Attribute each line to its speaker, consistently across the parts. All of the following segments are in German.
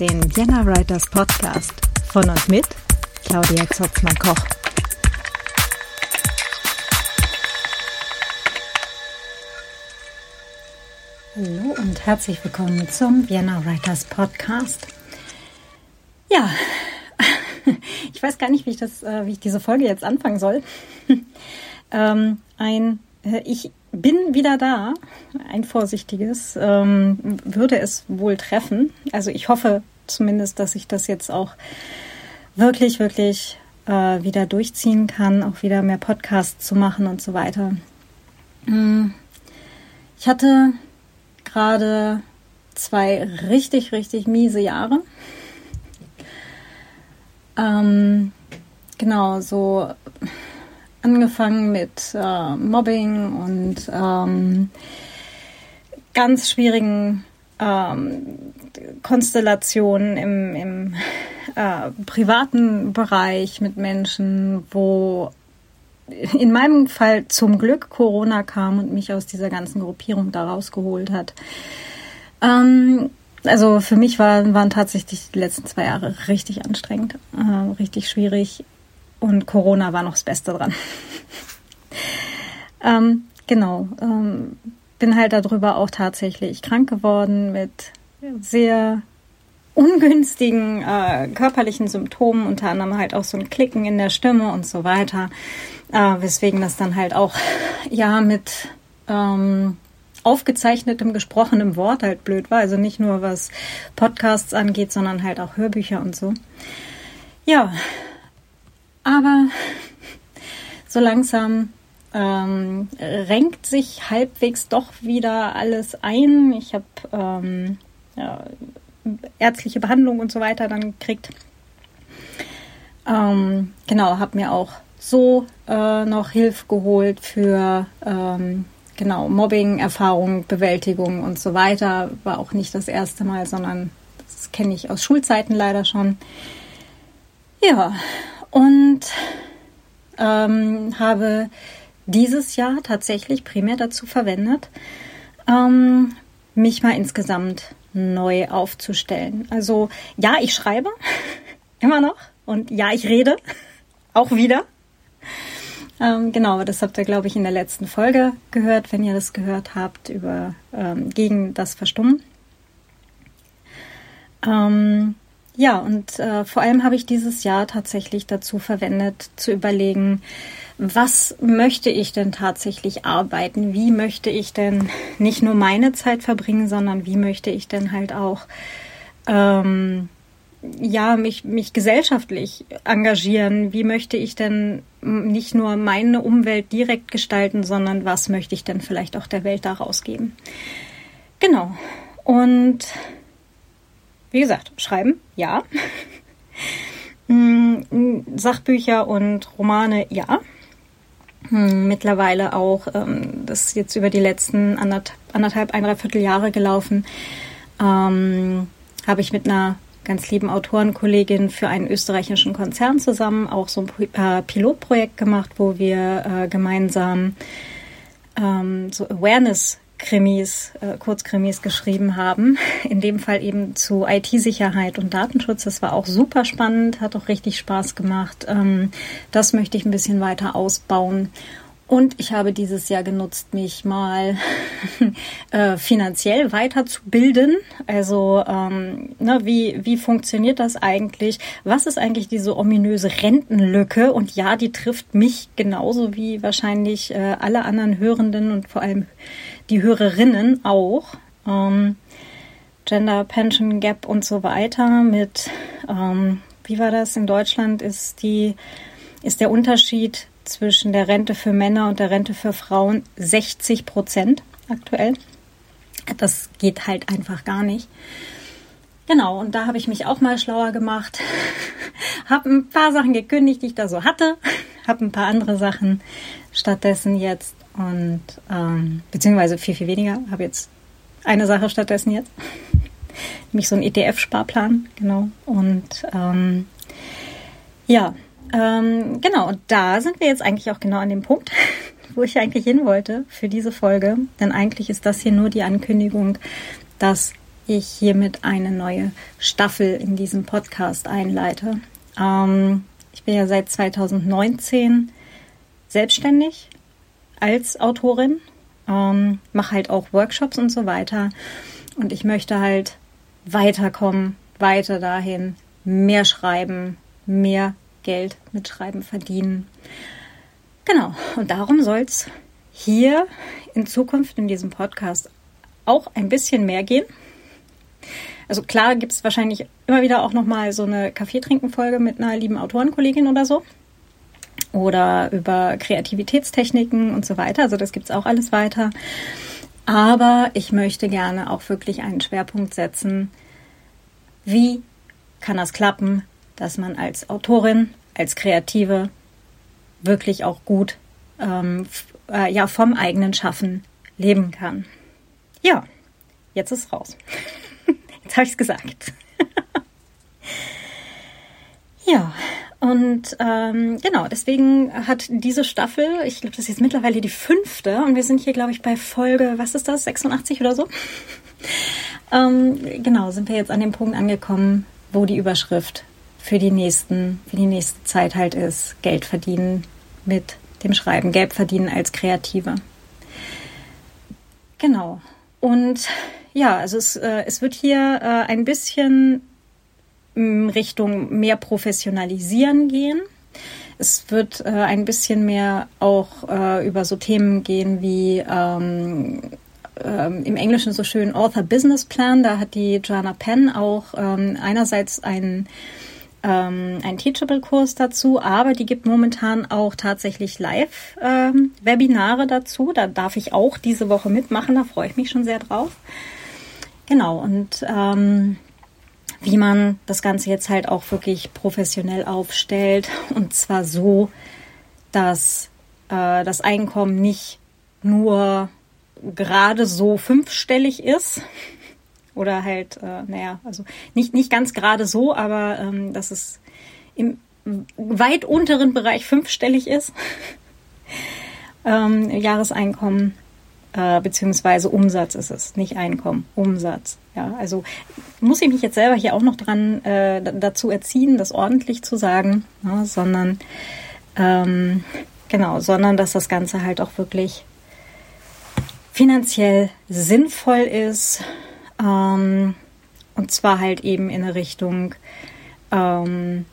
Speaker 1: Den Vienna Writers Podcast von und mit Claudia Zotzmann-Koch. Hallo und herzlich willkommen zum Vienna Writers Podcast. Ja, ich weiß gar nicht, wie ich das, äh, wie ich diese Folge jetzt anfangen soll. ähm, ein, äh, ich bin wieder da. Ein vorsichtiges ähm, würde es wohl treffen. Also ich hoffe zumindest, dass ich das jetzt auch wirklich, wirklich äh, wieder durchziehen kann, auch wieder mehr Podcasts zu machen und so weiter. Mm. Ich hatte gerade zwei richtig, richtig miese Jahre. Ähm, genau, so angefangen mit äh, Mobbing und ähm, ganz schwierigen ähm, Konstellationen im, im äh, privaten Bereich mit Menschen, wo in meinem Fall zum Glück Corona kam und mich aus dieser ganzen Gruppierung da rausgeholt hat. Ähm, also für mich war, waren tatsächlich die letzten zwei Jahre richtig anstrengend, äh, richtig schwierig und Corona war noch das Beste dran. ähm, genau, ähm, bin halt darüber auch tatsächlich krank geworden mit sehr ungünstigen äh, körperlichen Symptomen, unter anderem halt auch so ein Klicken in der Stimme und so weiter, äh, weswegen das dann halt auch ja mit ähm, aufgezeichnetem gesprochenem Wort halt blöd war, also nicht nur was Podcasts angeht, sondern halt auch Hörbücher und so. Ja, aber so langsam ähm, renkt sich halbwegs doch wieder alles ein. Ich habe ähm, ja, ärztliche Behandlung und so weiter dann gekriegt. Ähm, genau, habe mir auch so äh, noch Hilfe geholt für ähm, genau Mobbing, Erfahrung, Bewältigung und so weiter. War auch nicht das erste Mal, sondern das kenne ich aus Schulzeiten leider schon. Ja, und ähm, habe dieses Jahr tatsächlich primär dazu verwendet, ähm, mich mal insgesamt neu aufzustellen. Also ja, ich schreibe immer noch und ja, ich rede auch wieder. Ähm, genau, das habt ihr, glaube ich, in der letzten Folge gehört, wenn ihr das gehört habt, über ähm, gegen das Verstummen. Ähm, ja, und äh, vor allem habe ich dieses Jahr tatsächlich dazu verwendet, zu überlegen, was möchte ich denn tatsächlich arbeiten? Wie möchte ich denn nicht nur meine Zeit verbringen, sondern wie möchte ich denn halt auch ähm, ja mich mich gesellschaftlich engagieren? Wie möchte ich denn nicht nur meine Umwelt direkt gestalten, sondern was möchte ich denn vielleicht auch der Welt daraus geben? Genau. Und wie gesagt, schreiben, ja. Mm, Sachbücher und Romane, ja. Hm, mittlerweile auch, ähm, das ist jetzt über die letzten anderthalb, ein, dreiviertel Jahre gelaufen, ähm, habe ich mit einer ganz lieben Autorenkollegin für einen österreichischen Konzern zusammen auch so ein äh, Pilotprojekt gemacht, wo wir äh, gemeinsam ähm, so Awareness Krimis, äh, Kurzkrimis geschrieben haben. In dem Fall eben zu IT-Sicherheit und Datenschutz. Das war auch super spannend, hat auch richtig Spaß gemacht. Ähm, das möchte ich ein bisschen weiter ausbauen. Und ich habe dieses Jahr genutzt, mich mal äh, finanziell weiterzubilden. Also ähm, ne, wie, wie funktioniert das eigentlich? Was ist eigentlich diese ominöse Rentenlücke? Und ja, die trifft mich genauso wie wahrscheinlich äh, alle anderen Hörenden und vor allem die Hörerinnen auch. Ähm, Gender Pension Gap und so weiter mit, ähm, wie war das in Deutschland, ist die, ist der Unterschied zwischen der Rente für Männer und der Rente für Frauen 60 Prozent aktuell. Das geht halt einfach gar nicht. Genau, und da habe ich mich auch mal schlauer gemacht, habe ein paar Sachen gekündigt, die ich da so hatte, habe ein paar andere Sachen stattdessen jetzt und ähm, beziehungsweise viel, viel weniger. Habe jetzt eine Sache stattdessen jetzt. Nämlich so ein ETF-Sparplan, genau. Und ähm, ja, ähm, genau, und da sind wir jetzt eigentlich auch genau an dem Punkt, wo ich eigentlich hin wollte für diese Folge. Denn eigentlich ist das hier nur die Ankündigung, dass ich hiermit eine neue Staffel in diesem Podcast einleite. Ähm, ich bin ja seit 2019 selbstständig als Autorin, ähm, mache halt auch Workshops und so weiter. Und ich möchte halt weiterkommen, weiter dahin, mehr schreiben, mehr Geld mit Schreiben verdienen. Genau, und darum soll es hier in Zukunft in diesem Podcast auch ein bisschen mehr gehen. Also klar gibt es wahrscheinlich immer wieder auch nochmal so eine Kaffeetrinken-Folge mit einer lieben Autorenkollegin oder so. Oder über Kreativitätstechniken und so weiter. Also das gibt es auch alles weiter. Aber ich möchte gerne auch wirklich einen Schwerpunkt setzen. Wie kann das klappen, dass man als Autorin, als Kreative wirklich auch gut ähm, äh, ja, vom eigenen Schaffen leben kann. Ja, jetzt ist raus. jetzt habe ich es gesagt. ja, und ähm, genau, deswegen hat diese Staffel, ich glaube, das ist jetzt mittlerweile die fünfte und wir sind hier, glaube ich, bei Folge, was ist das, 86 oder so? ähm, genau, sind wir jetzt an dem Punkt angekommen, wo die Überschrift für die nächsten, für die nächste Zeit halt ist, Geld verdienen mit dem Schreiben, Geld verdienen als Kreative. Genau. Und ja, also es, äh, es wird hier äh, ein bisschen Richtung mehr Professionalisieren gehen. Es wird äh, ein bisschen mehr auch äh, über so Themen gehen wie ähm, ähm, im Englischen so schön Author Business Plan. Da hat die Joanna Penn auch ähm, einerseits einen ähm, Teachable-Kurs dazu, aber die gibt momentan auch tatsächlich Live-Webinare ähm, dazu. Da darf ich auch diese Woche mitmachen, da freue ich mich schon sehr drauf. Genau, und ähm, wie man das Ganze jetzt halt auch wirklich professionell aufstellt und zwar so, dass äh, das Einkommen nicht nur gerade so fünfstellig ist oder halt, äh, naja, also nicht, nicht ganz gerade so, aber ähm, dass es im weit unteren Bereich fünfstellig ist. ähm, Jahreseinkommen äh, beziehungsweise Umsatz ist es, nicht Einkommen, Umsatz. Ja, also muss ich mich jetzt selber hier auch noch dran äh, dazu erziehen, das ordentlich zu sagen, ja, sondern ähm, genau, sondern dass das Ganze halt auch wirklich finanziell sinnvoll ist. Ähm, und zwar halt eben in eine Richtung, ähm,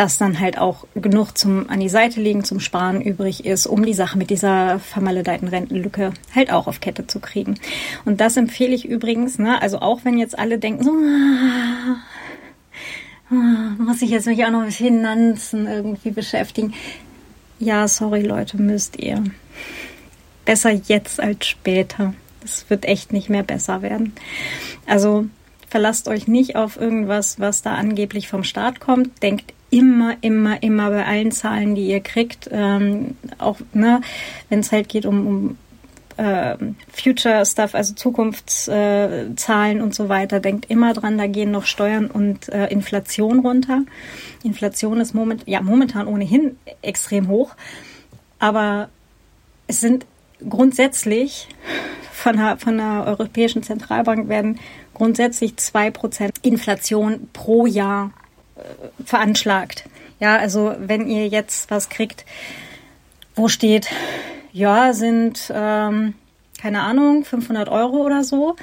Speaker 1: dass dann halt auch genug zum an die Seite legen, zum Sparen übrig ist, um die Sache mit dieser vermaledeiten Rentenlücke halt auch auf Kette zu kriegen. Und das empfehle ich übrigens, ne, also auch wenn jetzt alle denken, so, ah, ah, muss ich jetzt mich auch noch mit Finanzen irgendwie beschäftigen. Ja, sorry Leute, müsst ihr. Besser jetzt als später. Das wird echt nicht mehr besser werden. Also verlasst euch nicht auf irgendwas, was da angeblich vom Staat kommt. Denkt immer, immer, immer bei allen Zahlen, die ihr kriegt, ähm, auch ne, wenn es halt geht um, um äh, Future Stuff, also Zukunftszahlen äh, und so weiter, denkt immer dran, da gehen noch Steuern und äh, Inflation runter. Inflation ist moment, ja, momentan ohnehin extrem hoch, aber es sind grundsätzlich von der, von der Europäischen Zentralbank werden grundsätzlich zwei Prozent Inflation pro Jahr veranschlagt. Ja, also wenn ihr jetzt was kriegt, wo steht, ja, sind, ähm, keine Ahnung, 500 Euro oder so,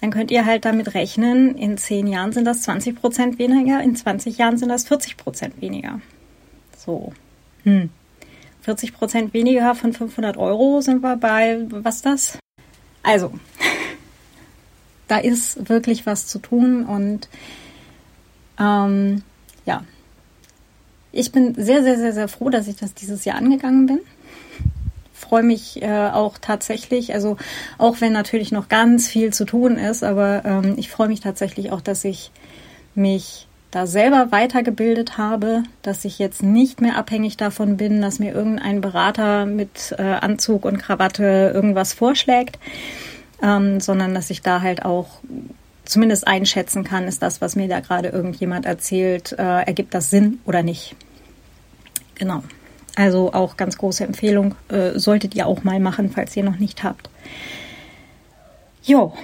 Speaker 1: dann könnt ihr halt damit rechnen, in 10 Jahren sind das 20 Prozent weniger, in 20 Jahren sind das 40 Prozent weniger. So. Hm. 40 Prozent weniger von 500 Euro sind wir bei, was das? Also, da ist wirklich was zu tun und ähm, ja, ich bin sehr, sehr, sehr, sehr froh, dass ich das dieses Jahr angegangen bin. Freue mich äh, auch tatsächlich, also auch wenn natürlich noch ganz viel zu tun ist, aber ähm, ich freue mich tatsächlich auch, dass ich mich da selber weitergebildet habe, dass ich jetzt nicht mehr abhängig davon bin, dass mir irgendein Berater mit äh, Anzug und Krawatte irgendwas vorschlägt, ähm, sondern dass ich da halt auch zumindest einschätzen kann, ist das, was mir da gerade irgendjemand erzählt, äh, ergibt das Sinn oder nicht. Genau. Also auch ganz große Empfehlung, äh, solltet ihr auch mal machen, falls ihr noch nicht habt. Jo.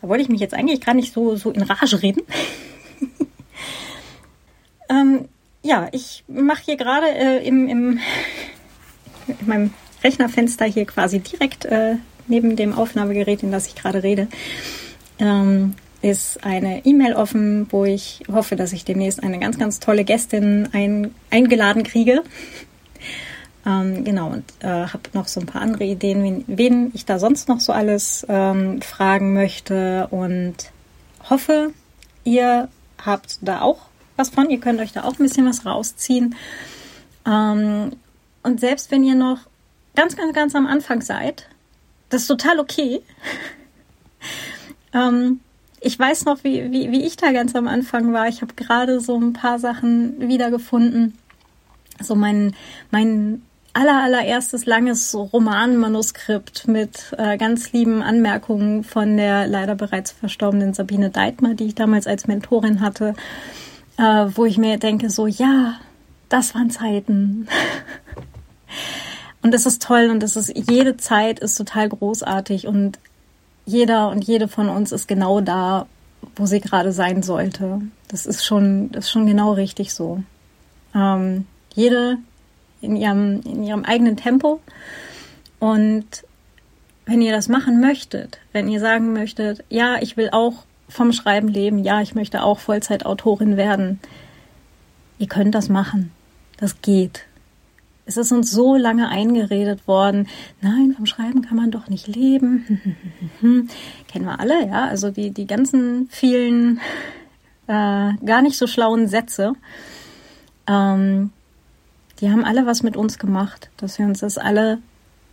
Speaker 1: Da wollte ich mich jetzt eigentlich gar nicht so, so in Rage reden. ähm, ja, ich mache hier gerade äh, im, im, in meinem Rechnerfenster hier quasi direkt äh, neben dem Aufnahmegerät, in das ich gerade rede, ähm, ist eine E-Mail offen, wo ich hoffe, dass ich demnächst eine ganz, ganz tolle Gästin ein, eingeladen kriege. Ähm, genau, und äh, habe noch so ein paar andere Ideen, wen, wen ich da sonst noch so alles ähm, fragen möchte und hoffe, ihr habt da auch was von. Ihr könnt euch da auch ein bisschen was rausziehen. Ähm, und selbst wenn ihr noch ganz, ganz, ganz am Anfang seid, das ist total okay. ähm, ich weiß noch, wie, wie, wie ich da ganz am Anfang war. Ich habe gerade so ein paar Sachen wiedergefunden. So mein, mein aller, allererstes langes Romanmanuskript mit äh, ganz lieben Anmerkungen von der leider bereits verstorbenen Sabine Deitmer, die ich damals als Mentorin hatte, äh, wo ich mir denke, so, ja, das waren Zeiten. und das ist toll und das ist, jede Zeit ist total großartig und jeder und jede von uns ist genau da, wo sie gerade sein sollte. Das ist schon, das ist schon genau richtig so. Ähm, jede in ihrem, in ihrem eigenen Tempo. Und wenn ihr das machen möchtet, wenn ihr sagen möchtet, ja, ich will auch vom Schreiben leben, ja, ich möchte auch Vollzeitautorin werden, ihr könnt das machen. Das geht. Es ist uns so lange eingeredet worden, nein, vom Schreiben kann man doch nicht leben. Kennen wir alle, ja. Also die, die ganzen vielen äh, gar nicht so schlauen Sätze, ähm, die haben alle was mit uns gemacht, dass wir uns das alle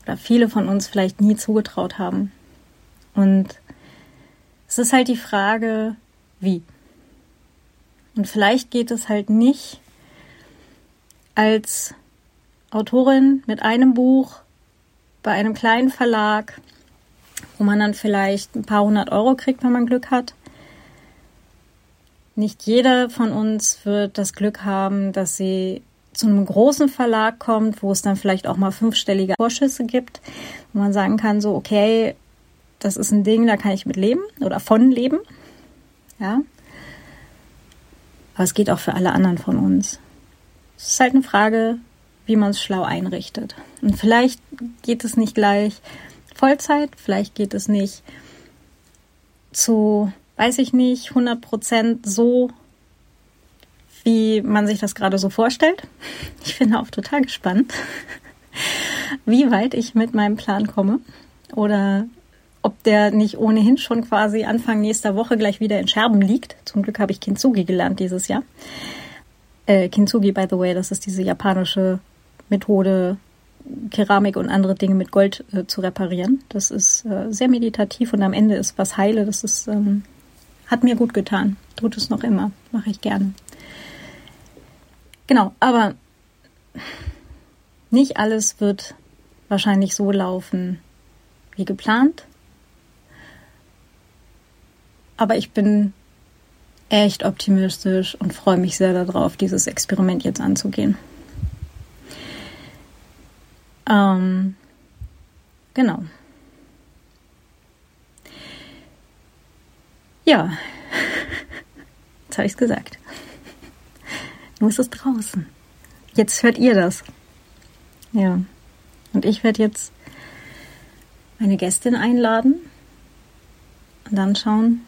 Speaker 1: oder viele von uns vielleicht nie zugetraut haben. Und es ist halt die Frage, wie. Und vielleicht geht es halt nicht als Autorin mit einem Buch bei einem kleinen Verlag, wo man dann vielleicht ein paar hundert Euro kriegt, wenn man Glück hat. Nicht jeder von uns wird das Glück haben, dass sie zu einem großen Verlag kommt, wo es dann vielleicht auch mal fünfstellige Vorschüsse gibt, wo man sagen kann, so, okay, das ist ein Ding, da kann ich mit leben oder von leben. Ja. Aber es geht auch für alle anderen von uns. Es ist halt eine Frage, wie man es schlau einrichtet. Und vielleicht geht es nicht gleich Vollzeit, vielleicht geht es nicht zu, weiß ich nicht, 100 Prozent so, wie man sich das gerade so vorstellt. Ich bin auch total gespannt, wie weit ich mit meinem Plan komme oder ob der nicht ohnehin schon quasi Anfang nächster Woche gleich wieder in Scherben liegt. Zum Glück habe ich Kintsugi gelernt dieses Jahr. Äh, Kintsugi, by the way, das ist diese japanische Methode, Keramik und andere Dinge mit Gold äh, zu reparieren. Das ist äh, sehr meditativ und am Ende ist was heile. Das ist, ähm, hat mir gut getan. Tut es noch immer. Mache ich gerne. Genau, aber nicht alles wird wahrscheinlich so laufen wie geplant. Aber ich bin echt optimistisch und freue mich sehr darauf, dieses Experiment jetzt anzugehen. Ähm, genau. Ja, jetzt habe ich es gesagt. Nur ist es draußen. Jetzt hört ihr das. Ja. Und ich werde jetzt eine Gästin einladen und dann schauen,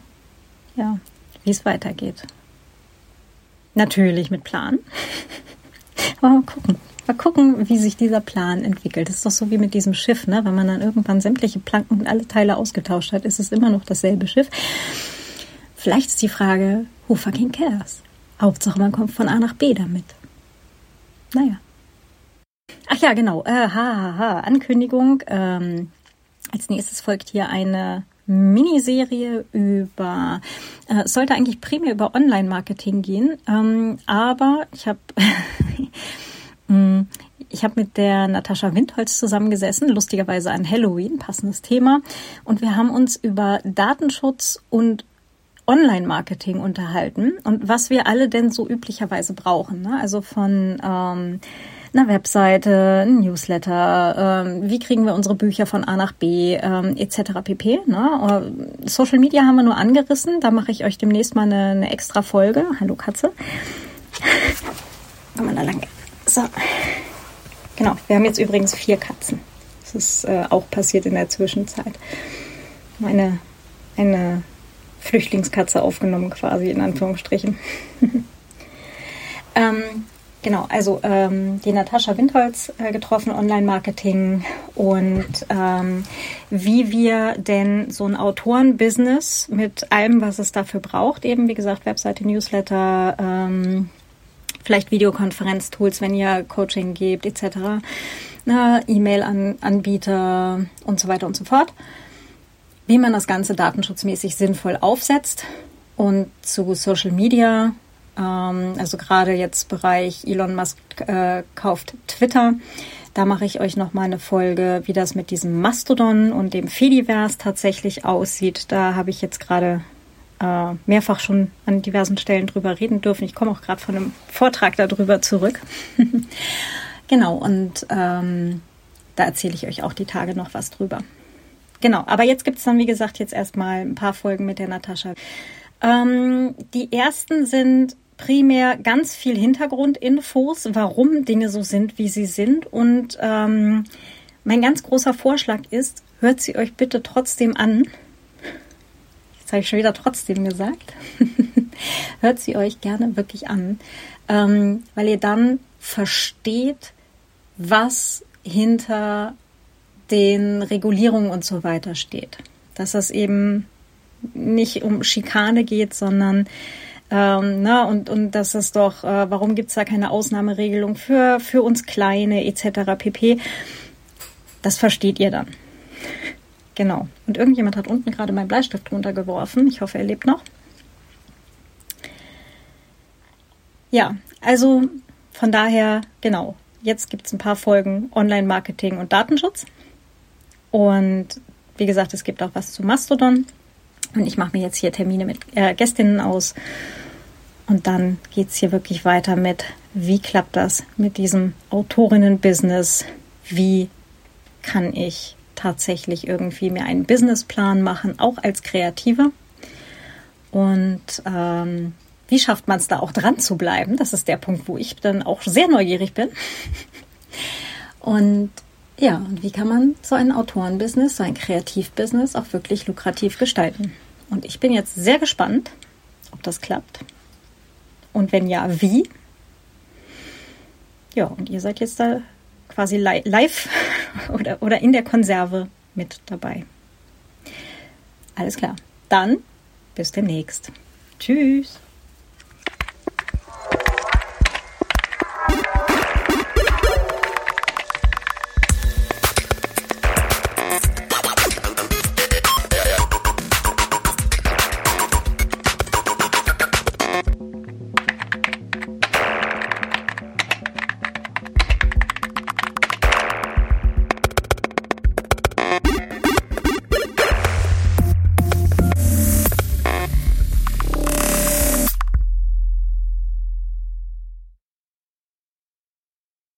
Speaker 1: ja, wie es weitergeht. Natürlich mit Plan. Aber mal gucken. Mal gucken, wie sich dieser Plan entwickelt. Das ist doch so wie mit diesem Schiff, ne? Wenn man dann irgendwann sämtliche Planken und alle Teile ausgetauscht hat, ist es immer noch dasselbe Schiff. Vielleicht ist die Frage, who fucking cares? Hauptsache, man kommt von A nach B damit. Naja. Ach ja, genau. Äh, ha, ha, ha. Ankündigung. Ähm, als nächstes folgt hier eine Miniserie über, äh, sollte eigentlich primär über Online-Marketing gehen, ähm, aber ich habe ich habe mit der Natascha Windholz zusammengesessen, lustigerweise an Halloween, passendes Thema, und wir haben uns über Datenschutz und Online-Marketing unterhalten und was wir alle denn so üblicherweise brauchen. Ne? Also von ähm, eine Webseite, ein Newsletter, ähm, wie kriegen wir unsere Bücher von A nach B, ähm, etc. pp. Ne? Social Media haben wir nur angerissen, da mache ich euch demnächst mal eine, eine extra Folge. Hallo Katze. Komm mal da lang. So. Genau, wir haben jetzt übrigens vier Katzen. Das ist äh, auch passiert in der Zwischenzeit. Meine eine Flüchtlingskatze aufgenommen, quasi in Anführungsstrichen. ähm, genau, also ähm, die Natascha Windholz äh, getroffen, Online-Marketing und ähm, wie wir denn so ein Autoren-Business mit allem, was es dafür braucht, eben wie gesagt, Webseite, Newsletter, ähm, vielleicht Videokonferenz-Tools, wenn ihr Coaching gebt, etc., E-Mail-Anbieter und so weiter und so fort wie man das Ganze datenschutzmäßig sinnvoll aufsetzt und zu Social Media, ähm, also gerade jetzt Bereich Elon Musk äh, kauft Twitter. Da mache ich euch noch mal eine Folge, wie das mit diesem Mastodon und dem Fediverse tatsächlich aussieht. Da habe ich jetzt gerade äh, mehrfach schon an diversen Stellen drüber reden dürfen. Ich komme auch gerade von einem Vortrag darüber zurück. genau, und ähm, da erzähle ich euch auch die Tage noch was drüber. Genau, aber jetzt gibt es dann, wie gesagt, jetzt erstmal ein paar Folgen mit der Natascha. Ähm, die ersten sind primär ganz viel Hintergrundinfos, warum Dinge so sind, wie sie sind. Und ähm, mein ganz großer Vorschlag ist, hört sie euch bitte trotzdem an. Jetzt habe ich schon wieder trotzdem gesagt. hört sie euch gerne wirklich an, ähm, weil ihr dann versteht, was hinter den Regulierungen und so weiter steht. Dass es eben nicht um Schikane geht, sondern ähm, na, und, und dass es doch, äh, warum gibt es da keine Ausnahmeregelung für, für uns Kleine etc. pp. Das versteht ihr dann. Genau. Und irgendjemand hat unten gerade meinen Bleistift runtergeworfen. Ich hoffe, er lebt noch. Ja, also von daher, genau. Jetzt gibt es ein paar Folgen Online-Marketing und Datenschutz. Und wie gesagt, es gibt auch was zu Mastodon. Und ich mache mir jetzt hier Termine mit äh, Gästinnen aus. Und dann geht es hier wirklich weiter mit, wie klappt das mit diesem Autorinnen-Business? Wie kann ich tatsächlich irgendwie mir einen Businessplan machen, auch als Kreative? Und ähm, wie schafft man es da auch dran zu bleiben? Das ist der Punkt, wo ich dann auch sehr neugierig bin. Und ja, und wie kann man so ein Autorenbusiness, so ein Kreativbusiness auch wirklich lukrativ gestalten? Und ich bin jetzt sehr gespannt, ob das klappt. Und wenn ja, wie? Ja, und ihr seid jetzt da quasi live oder, oder in der Konserve mit dabei. Alles klar. Dann bis demnächst. Tschüss.